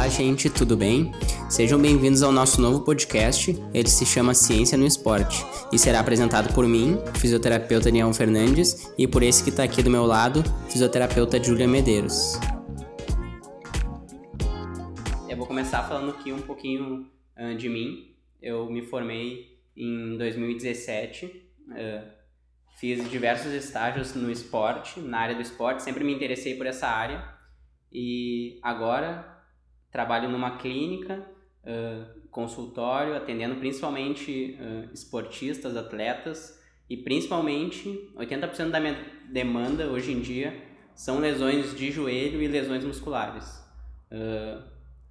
Olá, gente, tudo bem? Sejam bem-vindos ao nosso novo podcast. Ele se chama Ciência no Esporte e será apresentado por mim, fisioterapeuta Daniel Fernandes, e por esse que está aqui do meu lado, fisioterapeuta Júlia Medeiros. Eu vou começar falando aqui um pouquinho uh, de mim. Eu me formei em 2017. Uh, fiz diversos estágios no esporte, na área do esporte, sempre me interessei por essa área e agora trabalho numa clínica, uh, consultório, atendendo principalmente uh, esportistas, atletas e principalmente 80% da minha demanda hoje em dia são lesões de joelho e lesões musculares. Uh,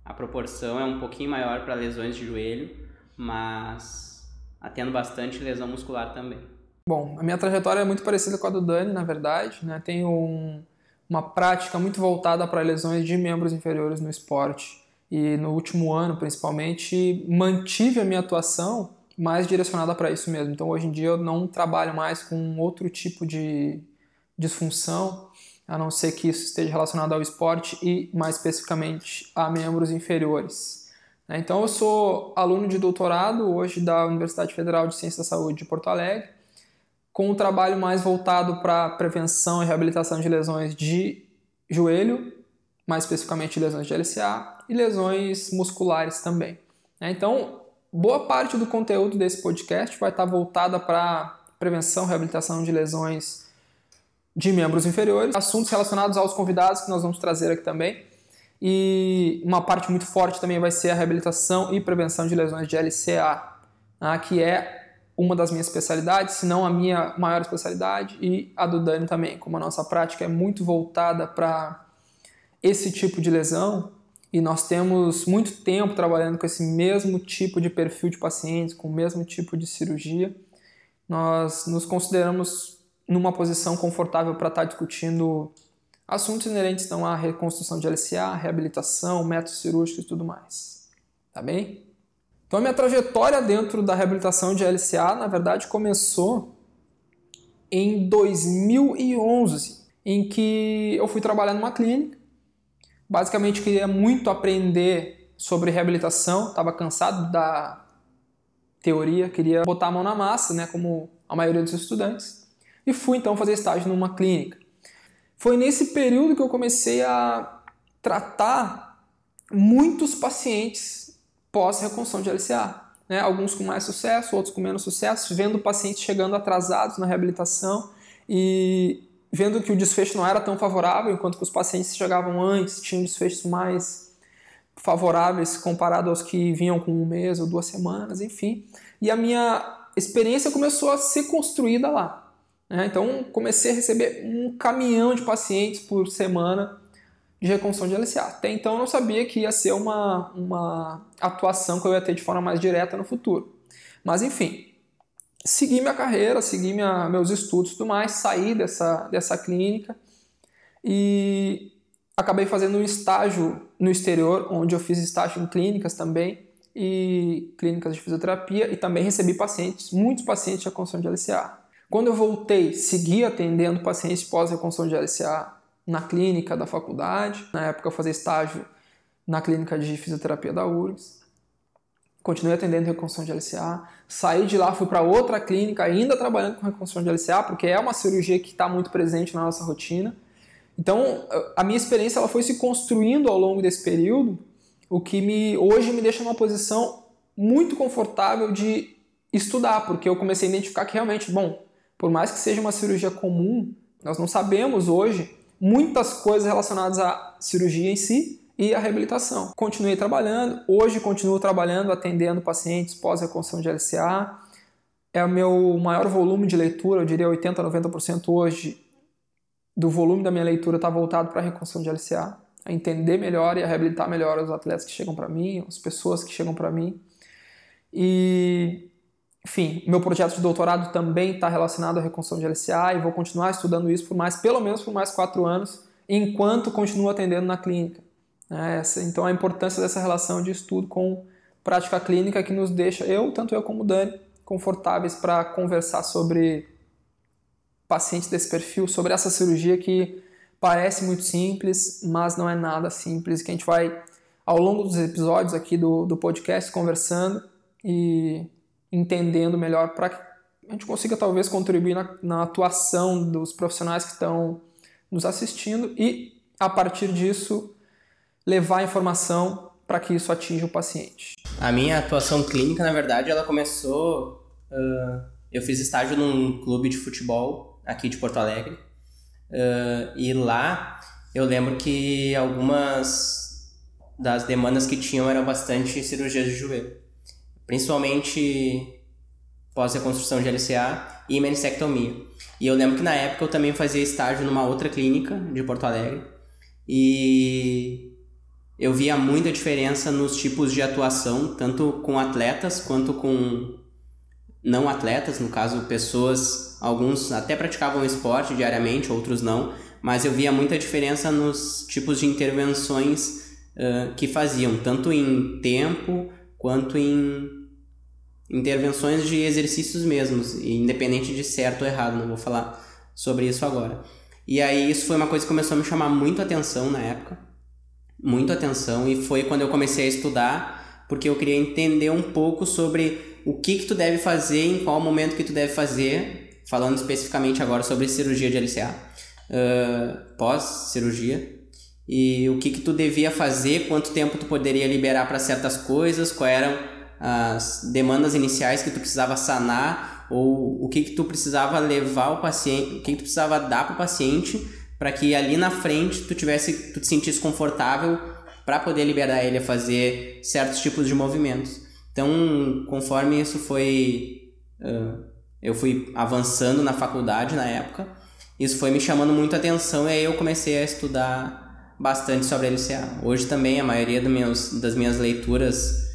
a proporção é um pouquinho maior para lesões de joelho, mas atendo bastante lesão muscular também. Bom, a minha trajetória é muito parecida com a do Dani, na verdade. Né? Tenho um, uma prática muito voltada para lesões de membros inferiores no esporte. E no último ano, principalmente, mantive a minha atuação mais direcionada para isso mesmo. Então, hoje em dia, eu não trabalho mais com outro tipo de disfunção, a não ser que isso esteja relacionado ao esporte e, mais especificamente, a membros inferiores. Então, eu sou aluno de doutorado hoje da Universidade Federal de Ciência da Saúde de Porto Alegre com um trabalho mais voltado para prevenção e reabilitação de lesões de joelho, mais especificamente lesões de LCA e lesões musculares também. Né? Então, boa parte do conteúdo desse podcast vai estar voltada para prevenção e reabilitação de lesões de membros inferiores, assuntos relacionados aos convidados que nós vamos trazer aqui também. E uma parte muito forte também vai ser a reabilitação e prevenção de lesões de LCA, né? que é uma das minhas especialidades, se não a minha maior especialidade, e a do Dani também, como a nossa prática é muito voltada para esse tipo de lesão, e nós temos muito tempo trabalhando com esse mesmo tipo de perfil de pacientes, com o mesmo tipo de cirurgia, nós nos consideramos numa posição confortável para estar tá discutindo assuntos inerentes então, à reconstrução de LCA, reabilitação, métodos cirúrgicos e tudo mais. Tá bem? Então a minha trajetória dentro da reabilitação de LCA, na verdade, começou em 2011, em que eu fui trabalhar numa clínica. Basicamente queria muito aprender sobre reabilitação, estava cansado da teoria, queria botar a mão na massa, né, como a maioria dos estudantes. E fui então fazer estágio numa clínica. Foi nesse período que eu comecei a tratar muitos pacientes pós-reconstrução de LCA. Né? Alguns com mais sucesso, outros com menos sucesso, vendo pacientes chegando atrasados na reabilitação e vendo que o desfecho não era tão favorável, enquanto que os pacientes chegavam antes tinham desfechos mais favoráveis comparado aos que vinham com um mês ou duas semanas, enfim. E a minha experiência começou a ser construída lá. Né? Então comecei a receber um caminhão de pacientes por semana de reconstrução de LCA. Até então eu não sabia que ia ser uma, uma atuação que eu ia ter de forma mais direta no futuro. Mas enfim, segui minha carreira, segui minha, meus estudos e tudo mais, saí dessa, dessa clínica e acabei fazendo um estágio no exterior, onde eu fiz estágio em clínicas também e clínicas de fisioterapia e também recebi pacientes, muitos pacientes de reconstrução de LCA. Quando eu voltei, segui atendendo pacientes pós-reconstrução de LCA na clínica da faculdade. Na época eu fazia estágio na clínica de fisioterapia da URGS. Continuei atendendo reconstrução de LCA. Saí de lá, fui para outra clínica, ainda trabalhando com reconstrução de LCA, porque é uma cirurgia que está muito presente na nossa rotina. Então, a minha experiência ela foi se construindo ao longo desse período, o que me, hoje me deixa numa posição muito confortável de estudar, porque eu comecei a identificar que realmente, bom, por mais que seja uma cirurgia comum, nós não sabemos hoje muitas coisas relacionadas à cirurgia em si e à reabilitação. Continuei trabalhando, hoje continuo trabalhando, atendendo pacientes pós-reconstrução de LCA. É o meu maior volume de leitura, eu diria 80% a 90% hoje do volume da minha leitura está voltado para a reconstrução de LCA, a entender melhor e a reabilitar melhor os atletas que chegam para mim, as pessoas que chegam para mim. E enfim, meu projeto de doutorado também está relacionado à reconstrução de LCA e vou continuar estudando isso por mais, pelo menos por mais quatro anos, enquanto continuo atendendo na clínica. É essa, então a importância dessa relação de estudo com prática clínica que nos deixa, eu, tanto eu como o Dani, confortáveis para conversar sobre pacientes desse perfil, sobre essa cirurgia que parece muito simples, mas não é nada simples, que a gente vai ao longo dos episódios aqui do, do podcast, conversando e entendendo melhor para que a gente consiga talvez contribuir na, na atuação dos profissionais que estão nos assistindo e, a partir disso, levar a informação para que isso atinja o paciente. A minha atuação clínica, na verdade, ela começou. Uh, eu fiz estágio num clube de futebol aqui de Porto Alegre. Uh, e lá eu lembro que algumas das demandas que tinham eram bastante cirurgias de joelho. Principalmente pós-reconstrução de LCA e menistectomia. E eu lembro que na época eu também fazia estágio numa outra clínica de Porto Alegre. E eu via muita diferença nos tipos de atuação, tanto com atletas quanto com não atletas, no caso, pessoas, alguns até praticavam esporte diariamente, outros não, mas eu via muita diferença nos tipos de intervenções uh, que faziam, tanto em tempo quanto em intervenções de exercícios mesmos, independente de certo ou errado, não vou falar sobre isso agora. E aí isso foi uma coisa que começou a me chamar muito atenção na época, muito atenção, e foi quando eu comecei a estudar, porque eu queria entender um pouco sobre o que que tu deve fazer, em qual momento que tu deve fazer, falando especificamente agora sobre cirurgia de LCA, uh, pós-cirurgia, e o que que tu devia fazer, quanto tempo tu poderia liberar para certas coisas, quais eram as demandas iniciais que tu precisava sanar ou o que que tu precisava levar o paciente, o que que tu precisava dar para o paciente para que ali na frente tu tivesse, tu te sentisse confortável para poder liberar ele a fazer certos tipos de movimentos. Então, conforme isso foi, uh, eu fui avançando na faculdade na época, isso foi me chamando muito atenção e aí eu comecei a estudar bastante sobre a LCA. Hoje também a maioria meus, das minhas leituras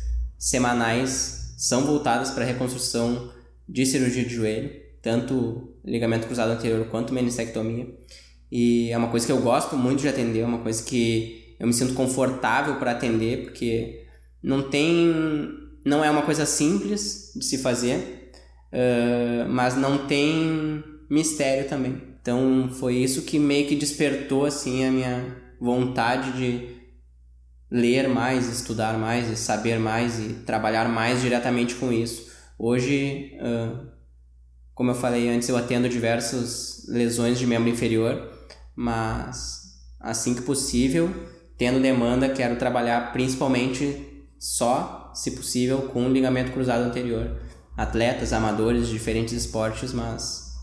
semanais são voltadas para a reconstrução de cirurgia de joelho, tanto ligamento cruzado anterior quanto menistectomia. E é uma coisa que eu gosto muito de atender, é uma coisa que eu me sinto confortável para atender, porque não tem não é uma coisa simples de se fazer, uh, mas não tem mistério também. Então foi isso que meio que despertou assim a minha vontade de ler mais, estudar mais, e saber mais e trabalhar mais diretamente com isso. Hoje, como eu falei antes, eu atendo diversas lesões de membro inferior, mas assim que possível, tendo demanda, quero trabalhar principalmente só se possível, com ligamento cruzado anterior. Atletas, amadores de diferentes esportes, mas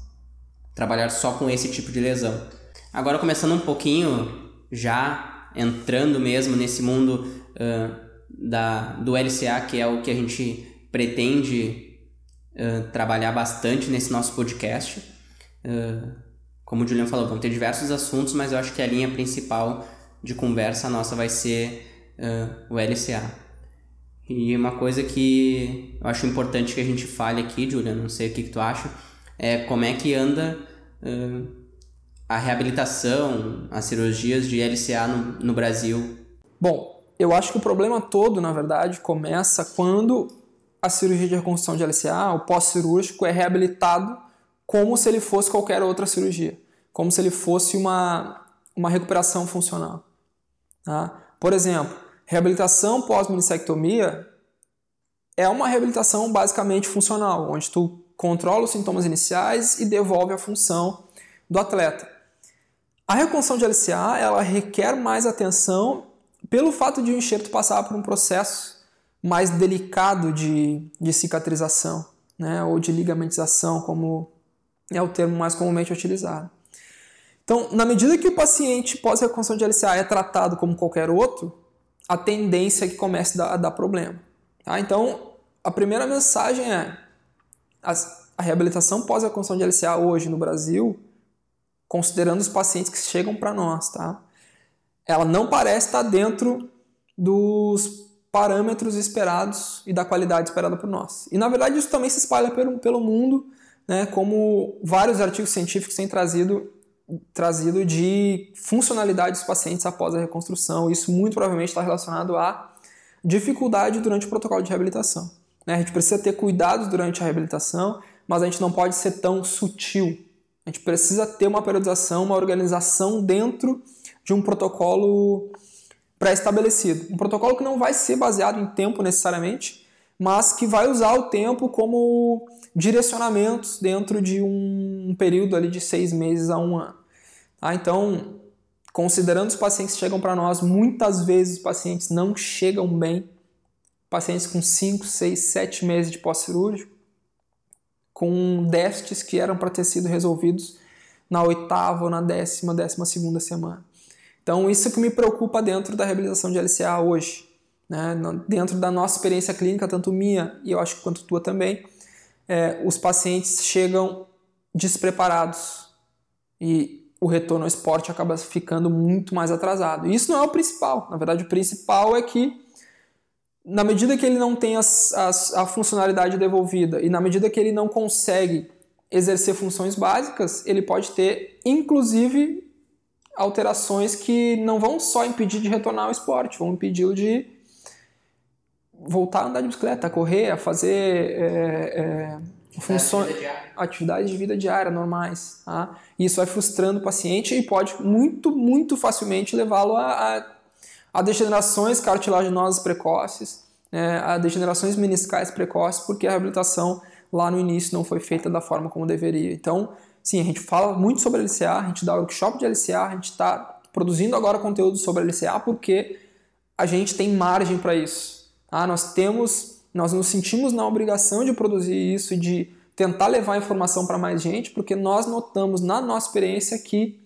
trabalhar só com esse tipo de lesão. Agora, começando um pouquinho, já entrando mesmo nesse mundo uh, da, do LCA, que é o que a gente pretende uh, trabalhar bastante nesse nosso podcast. Uh, como o Julian falou, vão ter diversos assuntos, mas eu acho que a linha principal de conversa nossa vai ser o LCA. E uma coisa que eu acho importante que a gente fale aqui, Julia, não sei o que, que tu acha, é como é que anda a reabilitação, as cirurgias de LCA no, no Brasil. Bom, eu acho que o problema todo, na verdade, começa quando a cirurgia de reconstrução de LCA, o pós-cirúrgico, é reabilitado como se ele fosse qualquer outra cirurgia, como se ele fosse uma, uma recuperação funcional. Tá? Por exemplo, Reabilitação pós-minissectomia é uma reabilitação basicamente funcional, onde tu controla os sintomas iniciais e devolve a função do atleta. A reconstrução de LCA ela requer mais atenção pelo fato de o enxerto passar por um processo mais delicado de, de cicatrização, né, ou de ligamentização, como é o termo mais comumente utilizado. Então, na medida que o paciente pós-reconstrução de LCA é tratado como qualquer outro, a tendência é que comece a dar problema. Tá? Então, a primeira mensagem é a reabilitação a construção de LCA hoje no Brasil, considerando os pacientes que chegam para nós, tá? ela não parece estar dentro dos parâmetros esperados e da qualidade esperada por nós. E na verdade isso também se espalha pelo, pelo mundo, né, como vários artigos científicos têm trazido trazido de funcionalidade dos pacientes após a reconstrução. Isso muito provavelmente está relacionado à dificuldade durante o protocolo de reabilitação. Né? A gente precisa ter cuidados durante a reabilitação, mas a gente não pode ser tão sutil. A gente precisa ter uma periodização, uma organização dentro de um protocolo pré-estabelecido. Um protocolo que não vai ser baseado em tempo necessariamente, mas que vai usar o tempo como direcionamentos dentro de um período ali de seis meses a um ano. Ah, então, considerando os pacientes que chegam para nós, muitas vezes os pacientes não chegam bem, pacientes com 5, 6, 7 meses de pós-cirúrgico, com déficits que eram para ter sido resolvidos na oitava ou na décima, décima segunda semana. Então, isso que me preocupa dentro da reabilitação de LCA hoje. Né? Dentro da nossa experiência clínica, tanto minha e eu acho quanto tua também, é, os pacientes chegam despreparados e o retorno ao esporte acaba ficando muito mais atrasado. Isso não é o principal. Na verdade, o principal é que, na medida que ele não tem as, as, a funcionalidade devolvida e na medida que ele não consegue exercer funções básicas, ele pode ter, inclusive, alterações que não vão só impedir de retornar ao esporte, vão impedi-lo de voltar a andar de bicicleta, a correr, a fazer é, é, funções, atividades de vida diária normais. Tá? Isso vai frustrando o paciente e pode muito, muito facilmente levá-lo a, a, a, degenerações cartilaginosas precoces, né, a degenerações meniscais precoces, porque a reabilitação lá no início não foi feita da forma como deveria. Então, sim, a gente fala muito sobre LCA, a gente dá workshop de LCA, a gente está produzindo agora conteúdo sobre LCA porque a gente tem margem para isso. Ah, nós temos, nós nos sentimos na obrigação de produzir isso, de tentar levar informação para mais gente, porque nós notamos na nossa experiência que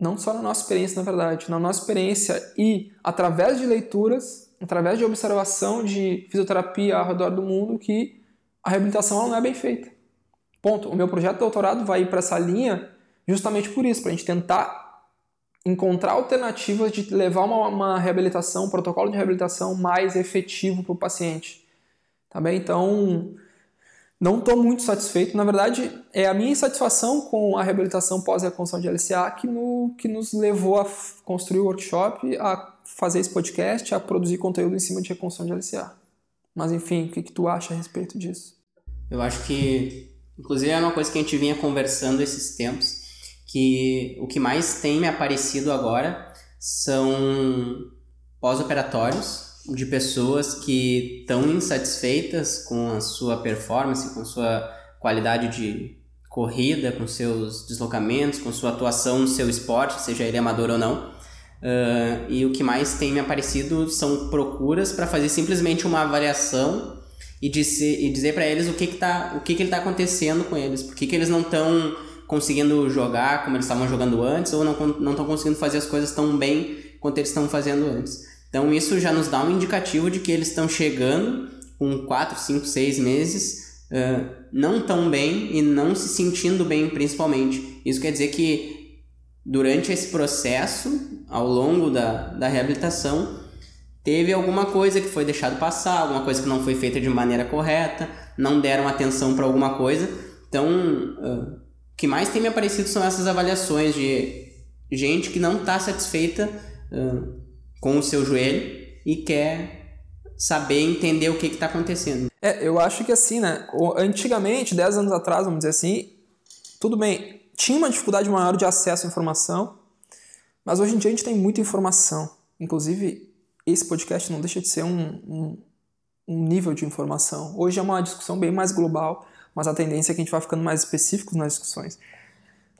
não só na nossa experiência, na verdade, na nossa experiência e através de leituras, através de observação de fisioterapia ao redor do mundo, que a reabilitação não é bem feita. Ponto. O meu projeto de doutorado vai ir para essa linha justamente por isso, para a gente tentar encontrar alternativas de levar uma, uma reabilitação, um protocolo de reabilitação mais efetivo para o paciente. Tá bem? Então, não estou muito satisfeito. Na verdade, é a minha insatisfação com a reabilitação pós-reconstrução de LCA que, no, que nos levou a construir o workshop, a fazer esse podcast, a produzir conteúdo em cima de reconstrução de LCA. Mas enfim, o que, que tu acha a respeito disso? Eu acho que, inclusive, é uma coisa que a gente vinha conversando esses tempos que o que mais tem me aparecido agora são pós-operatórios de pessoas que estão insatisfeitas com a sua performance, com sua qualidade de corrida, com seus deslocamentos, com sua atuação no seu esporte, seja ele amador ou não. Uh, e o que mais tem me aparecido são procuras para fazer simplesmente uma avaliação e dizer, e dizer para eles o que, que, tá, o que, que está acontecendo com eles, por que, que eles não estão conseguindo jogar como eles estavam jogando antes ou não não estão conseguindo fazer as coisas tão bem quanto eles estão fazendo antes. Então isso já nos dá um indicativo de que eles estão chegando com 4, 5, 6 meses uh, não tão bem e não se sentindo bem principalmente. Isso quer dizer que durante esse processo, ao longo da, da reabilitação, teve alguma coisa que foi deixado passar, alguma coisa que não foi feita de maneira correta, não deram atenção para alguma coisa. Então, uh, que mais tem me aparecido são essas avaliações de gente que não está satisfeita uh, com o seu joelho e quer saber entender o que está acontecendo. É, eu acho que assim, né? Antigamente, 10 anos atrás, vamos dizer assim, tudo bem, tinha uma dificuldade maior de acesso à informação, mas hoje em dia a gente tem muita informação. Inclusive, esse podcast não deixa de ser um, um, um nível de informação. Hoje é uma discussão bem mais global mas a tendência é que a gente vai ficando mais específicos nas discussões.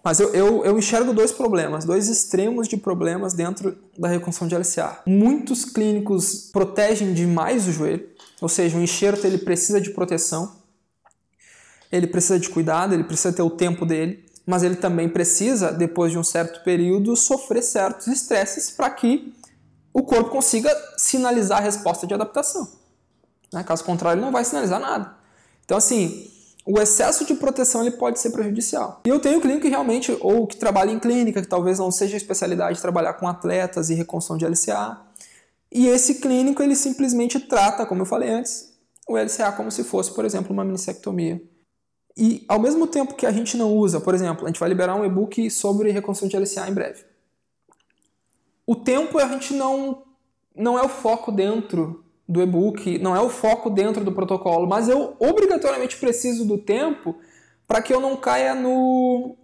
Mas eu, eu, eu, enxergo dois problemas, dois extremos de problemas dentro da reconstrução de LCA. Muitos clínicos protegem demais o joelho, ou seja, o enxerto ele precisa de proteção, ele precisa de cuidado, ele precisa ter o tempo dele, mas ele também precisa, depois de um certo período, sofrer certos estresses para que o corpo consiga sinalizar a resposta de adaptação. Né? Caso contrário, ele não vai sinalizar nada. Então, assim, o excesso de proteção ele pode ser prejudicial. E eu tenho clínico que realmente, ou que trabalha em clínica, que talvez não seja a especialidade trabalhar com atletas e reconstrução de LCA. E esse clínico ele simplesmente trata, como eu falei antes, o LCA como se fosse, por exemplo, uma minissectomia. E ao mesmo tempo que a gente não usa, por exemplo, a gente vai liberar um e-book sobre reconstrução de LCA em breve. O tempo a gente não não é o foco dentro do e-book, não é o foco dentro do protocolo, mas eu obrigatoriamente preciso do tempo para que eu não caia no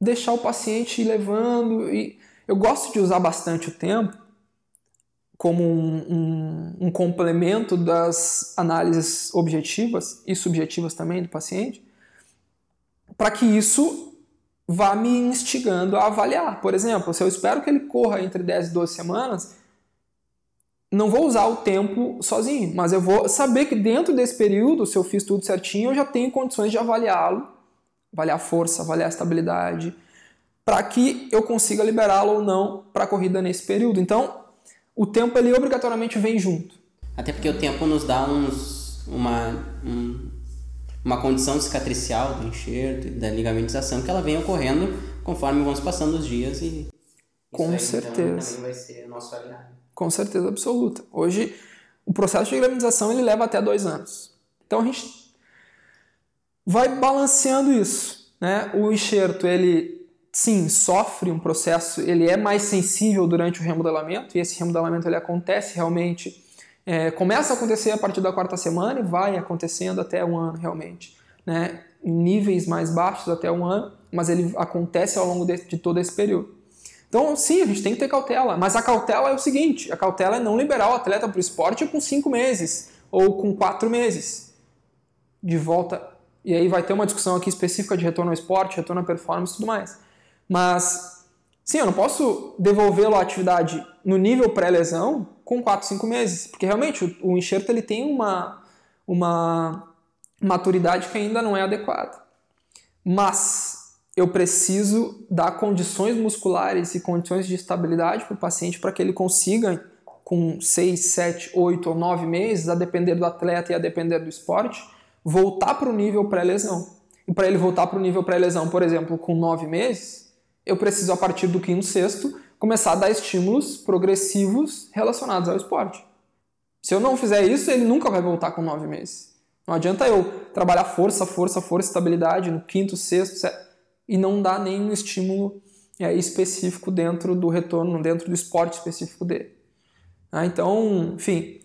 deixar o paciente ir levando. E eu gosto de usar bastante o tempo como um, um, um, complemento das análises objetivas e subjetivas também do paciente, para que isso vá me instigando a avaliar. Por exemplo, se eu espero que ele corra entre 10 e 12 semanas, não vou usar o tempo sozinho, mas eu vou saber que dentro desse período, se eu fiz tudo certinho, eu já tenho condições de avaliá-lo, avaliar a força, avaliar a estabilidade, para que eu consiga liberá-lo ou não para a corrida nesse período. Então, o tempo ele obrigatoriamente vem junto. Até porque o tempo nos dá uns, uma, um, uma condição cicatricial do enxerto, da ligamentização, que ela vem ocorrendo conforme vamos passando os dias e com aí, certeza então, vai ser nosso aliado. Com certeza absoluta. Hoje o processo de ligamentização ele leva até dois anos. Então a gente vai balanceando isso, né? O enxerto ele sim, sofre um processo, ele é mais sensível durante o remodelamento, e esse remodelamento ele acontece realmente, é, começa a acontecer a partir da quarta semana e vai acontecendo até um ano realmente, né? níveis mais baixos até um ano, mas ele acontece ao longo de, de todo esse período. Então, sim, a gente tem que ter cautela, mas a cautela é o seguinte: a cautela é não liberar o atleta para o esporte com cinco meses ou com quatro meses de volta. E aí vai ter uma discussão aqui específica de retorno ao esporte, retorno à performance e tudo mais. Mas, sim, eu não posso devolvê-lo à atividade no nível pré-lesão com 4, 5 meses, porque realmente o, o enxerto ele tem uma, uma maturidade que ainda não é adequada. Mas eu preciso dar condições musculares e condições de estabilidade para o paciente para que ele consiga, com 6, 7, 8 ou 9 meses, a depender do atleta e a depender do esporte, voltar para o nível pré-lesão. E para ele voltar para o nível pré-lesão, por exemplo, com 9 meses, eu preciso, a partir do quinto, sexto, começar a dar estímulos progressivos relacionados ao esporte. Se eu não fizer isso, ele nunca vai voltar com nove meses. Não adianta eu trabalhar força, força, força, estabilidade no quinto, sexto, sexto e não dar nenhum estímulo é, específico dentro do retorno, dentro do esporte específico dele. Ah, então, enfim,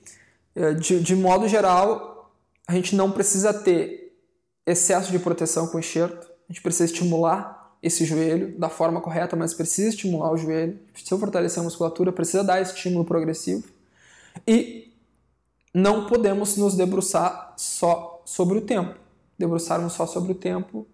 é, de, de modo geral, a gente não precisa ter excesso de proteção com enxerto, a gente precisa estimular esse joelho da forma correta, mas precisa estimular o joelho, precisa fortalecer a musculatura, precisa dar estímulo progressivo. E não podemos nos debruçar só sobre o tempo. Debruçarmos só sobre o tempo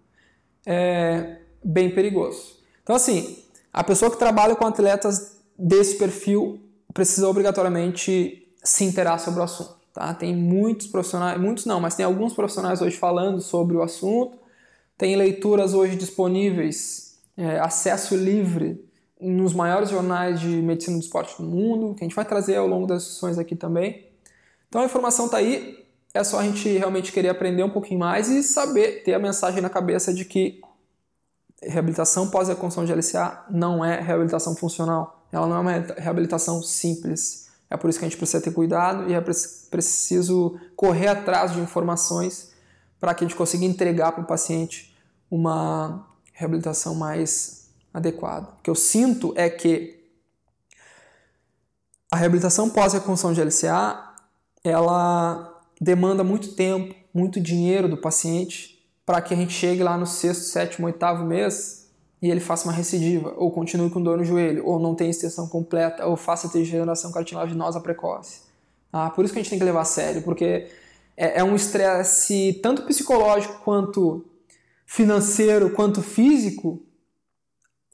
é bem perigoso. Então, assim, a pessoa que trabalha com atletas desse perfil precisa obrigatoriamente se interar sobre o assunto. Tá? Tem muitos profissionais, muitos não, mas tem alguns profissionais hoje falando sobre o assunto tem leituras hoje disponíveis, é, acesso livre nos maiores jornais de medicina do esporte do mundo, que a gente vai trazer ao longo das sessões aqui também. Então a informação está aí, é só a gente realmente querer aprender um pouquinho mais e saber, ter a mensagem na cabeça de que reabilitação pós-reconstrução de LCA não é reabilitação funcional, ela não é uma reabilitação simples. É por isso que a gente precisa ter cuidado e é preciso correr atrás de informações para que a gente consiga entregar para o paciente uma reabilitação mais adequada. O que eu sinto é que a reabilitação pós-reconstrução de LCA ela demanda muito tempo, muito dinheiro do paciente para que a gente chegue lá no sexto, sétimo, oitavo mês e ele faça uma recidiva, ou continue com dor no joelho, ou não tenha extensão completa, ou faça degeneração cartilaginosa precoce. Ah, por isso que a gente tem que levar a sério, porque é, é um estresse tanto psicológico quanto financeiro, quanto físico.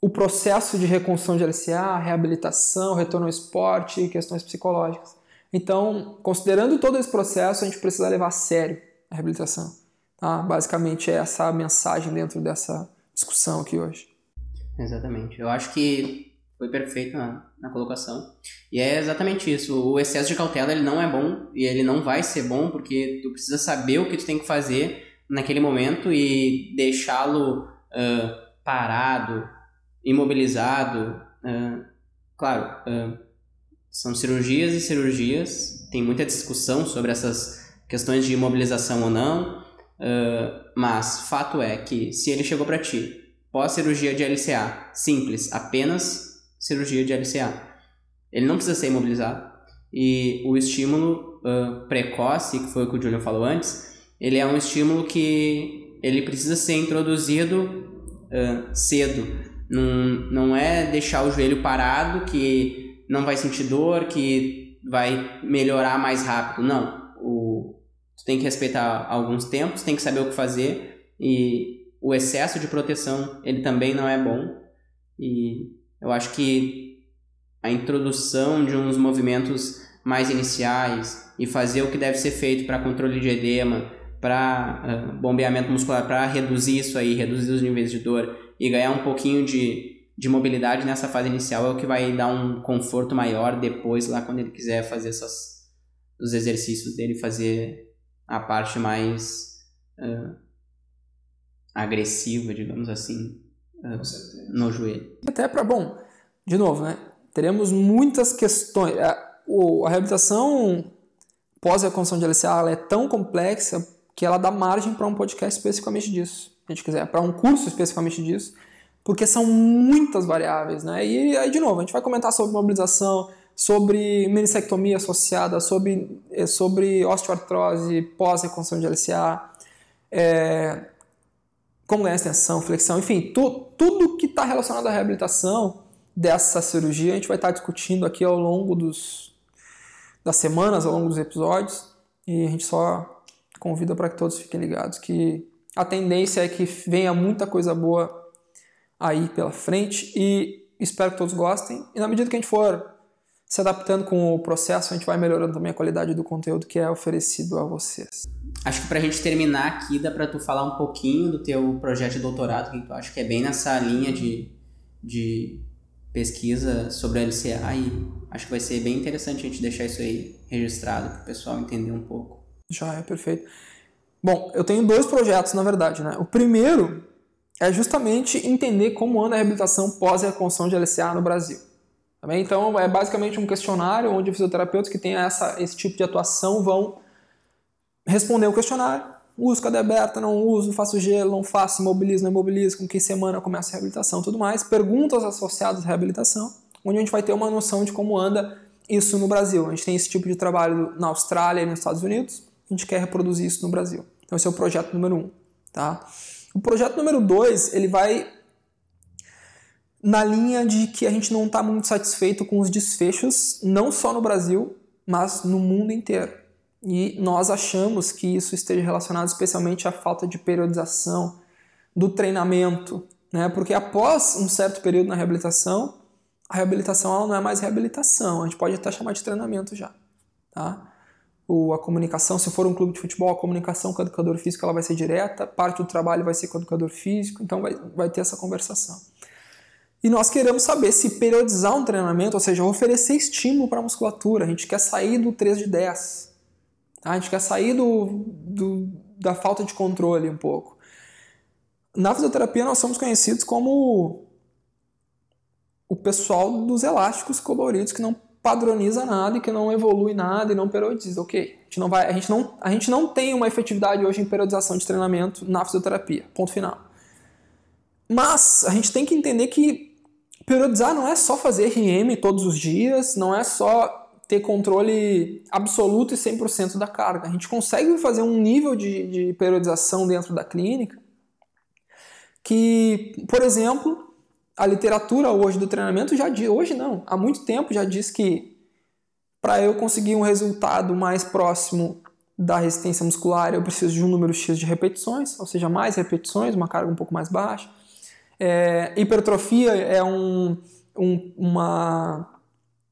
O processo de reconstrução de LCA, reabilitação, retorno ao esporte e questões psicológicas. Então, considerando todo esse processo, a gente precisa levar a sério a reabilitação. Tá? Basicamente, é essa mensagem dentro dessa discussão aqui hoje. Exatamente. Eu acho que foi perfeito na, na colocação. E é exatamente isso. O excesso de cautela ele não é bom e ele não vai ser bom porque tu precisa saber o que tu tem que fazer naquele momento e deixá-lo uh, parado, imobilizado. Uh, claro, uh, são cirurgias e cirurgias. Tem muita discussão sobre essas questões de imobilização ou não. mas fato é que se ele chegou para ti pós cirurgia de LCA simples, apenas cirurgia de LCA. Ele não precisa ser imobilizado. E o estímulo uh, precoce, que foi o que o Julian falou antes, ele é um estímulo que ele precisa ser introduzido uh, cedo. Não, não é deixar o joelho parado, que não vai sentir dor, que vai melhorar mais rápido. Não. O, tu tem que respeitar alguns tempos, tem que saber o que fazer e o excesso de proteção ele também não é bom. E eu acho que a introdução de uns movimentos mais iniciais e fazer o que deve ser feito para controle de edema, para uh, bombeamento muscular, para reduzir isso aí, reduzir os níveis de dor e ganhar um pouquinho de, de mobilidade nessa fase inicial é o que vai dar um conforto maior depois, lá quando ele quiser fazer essas, os exercícios dele, fazer a parte mais uh, agressiva, digamos assim, uh, no joelho. Até para, bom, de novo, né? Teremos muitas questões. A, a reabilitação pós-reconstrução de LCA ela é tão complexa que ela dá margem para um podcast especificamente disso, se a gente quiser, para um curso especificamente disso, porque são muitas variáveis, né? E aí, de novo, a gente vai comentar sobre mobilização, sobre menissectomia associada, sobre, eh, sobre osteoartrose pós-reconstrução de LCA, é, como ganhar extensão, flexão, enfim, tu, tudo que está relacionado à reabilitação dessa cirurgia a gente vai estar tá discutindo aqui ao longo dos, das semanas, ao longo dos episódios, e a gente só convida para que todos fiquem ligados que a tendência é que venha muita coisa boa aí pela frente e espero que todos gostem. E na medida que a gente for se adaptando com o processo, a gente vai melhorando também a qualidade do conteúdo que é oferecido a vocês. Acho que para a gente terminar aqui, dá para tu falar um pouquinho do teu projeto de doutorado, que tu acha que é bem nessa linha de, de pesquisa sobre a LCA e acho que vai ser bem interessante a gente deixar isso aí registrado para o pessoal entender um pouco. Já é perfeito. Bom, eu tenho dois projetos, na verdade. Né? O primeiro é justamente entender como anda a reabilitação pós-reconstrução de LCA no Brasil. Então, é basicamente um questionário onde fisioterapeutas que têm essa, esse tipo de atuação vão responder o questionário. Uso cadeia aberta, não uso, faço gelo, não faço, imobilizo, não imobilizo, com que semana começa a reabilitação tudo mais. Perguntas associadas à reabilitação, onde a gente vai ter uma noção de como anda isso no Brasil. A gente tem esse tipo de trabalho na Austrália e nos Estados Unidos a gente quer reproduzir isso no Brasil. Então esse é o projeto número um, tá? O projeto número dois, ele vai na linha de que a gente não está muito satisfeito com os desfechos, não só no Brasil, mas no mundo inteiro. E nós achamos que isso esteja relacionado especialmente à falta de periodização do treinamento, né? Porque após um certo período na reabilitação, a reabilitação ela não é mais reabilitação, a gente pode até chamar de treinamento já, tá? O, a comunicação, se for um clube de futebol, a comunicação com o educador físico ela vai ser direta, parte do trabalho vai ser com o educador físico, então vai, vai ter essa conversação. E nós queremos saber se periodizar um treinamento, ou seja, oferecer estímulo para a musculatura, a gente quer sair do 3 de 10, tá? a gente quer sair do, do, da falta de controle um pouco. Na fisioterapia nós somos conhecidos como o pessoal dos elásticos coloridos que não padroniza nada e que não evolui nada e não periodiza. Ok, a gente não, vai, a gente não, a gente não tem uma efetividade hoje em periodização de treinamento na fisioterapia. Ponto final. Mas a gente tem que entender que periodizar não é só fazer RM todos os dias, não é só ter controle absoluto e 100% da carga. A gente consegue fazer um nível de, de periodização dentro da clínica que, por exemplo, a literatura hoje do treinamento já diz, hoje não, há muito tempo já diz que para eu conseguir um resultado mais próximo da resistência muscular, eu preciso de um número X de repetições, ou seja, mais repetições, uma carga um pouco mais baixa. É, hipertrofia é um, um uma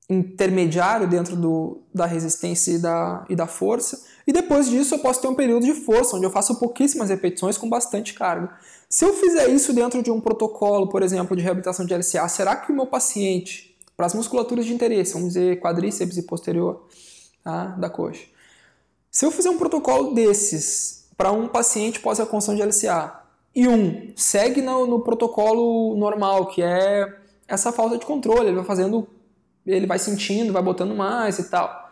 intermediário dentro do, da resistência e da, e da força. E depois disso eu posso ter um período de força, onde eu faço pouquíssimas repetições com bastante carga. Se eu fizer isso dentro de um protocolo, por exemplo, de reabilitação de LCA, será que o meu paciente, para as musculaturas de interesse, vamos dizer quadríceps e posterior tá, da coxa, se eu fizer um protocolo desses para um paciente pós reconstrução de LCA e um segue no, no protocolo normal, que é essa falta de controle, ele vai fazendo, ele vai sentindo, vai botando mais e tal.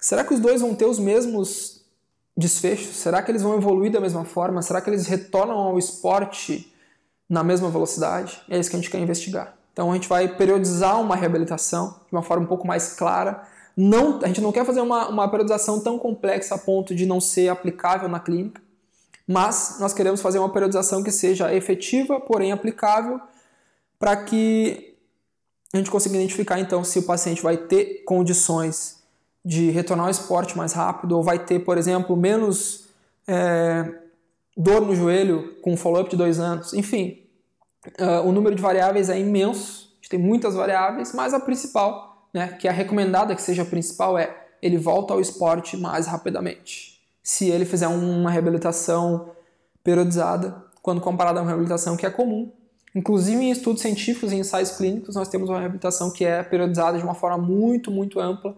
Será que os dois vão ter os mesmos desfechos? Será que eles vão evoluir da mesma forma? Será que eles retornam ao esporte na mesma velocidade? É isso que a gente quer investigar. Então a gente vai periodizar uma reabilitação de uma forma um pouco mais clara. Não, a gente não quer fazer uma, uma periodização tão complexa a ponto de não ser aplicável na clínica, mas nós queremos fazer uma periodização que seja efetiva, porém aplicável, para que a gente consiga identificar então se o paciente vai ter condições de retornar ao esporte mais rápido, ou vai ter, por exemplo, menos é, dor no joelho com um follow-up de dois anos. Enfim, uh, o número de variáveis é imenso, a gente tem muitas variáveis, mas a principal, né, que é a recomendada que seja a principal, é ele volta ao esporte mais rapidamente. Se ele fizer uma reabilitação periodizada, quando comparado a uma reabilitação que é comum. Inclusive em estudos científicos e ensaios clínicos, nós temos uma reabilitação que é periodizada de uma forma muito, muito ampla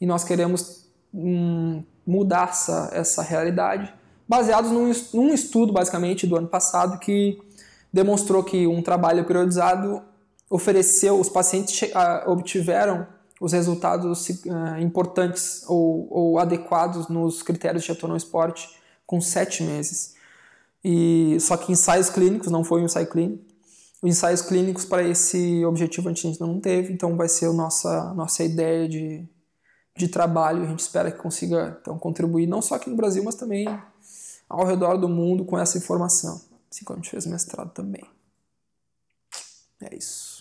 e nós queremos hum, mudar essa, essa realidade, baseados num, num estudo, basicamente, do ano passado, que demonstrou que um trabalho periodizado ofereceu, os pacientes obtiveram os resultados uh, importantes ou, ou, adequados nos critérios de retorno ao esporte com sete meses. E só que ensaios clínicos não foi um ensaio clínico. Os ensaios clínicos para esse objetivo a gente não teve, então vai ser a nossa nossa ideia de, de trabalho. A gente espera que consiga então contribuir não só aqui no Brasil, mas também ao redor do mundo com essa informação. Assim como a gente fez mestrado também. É isso.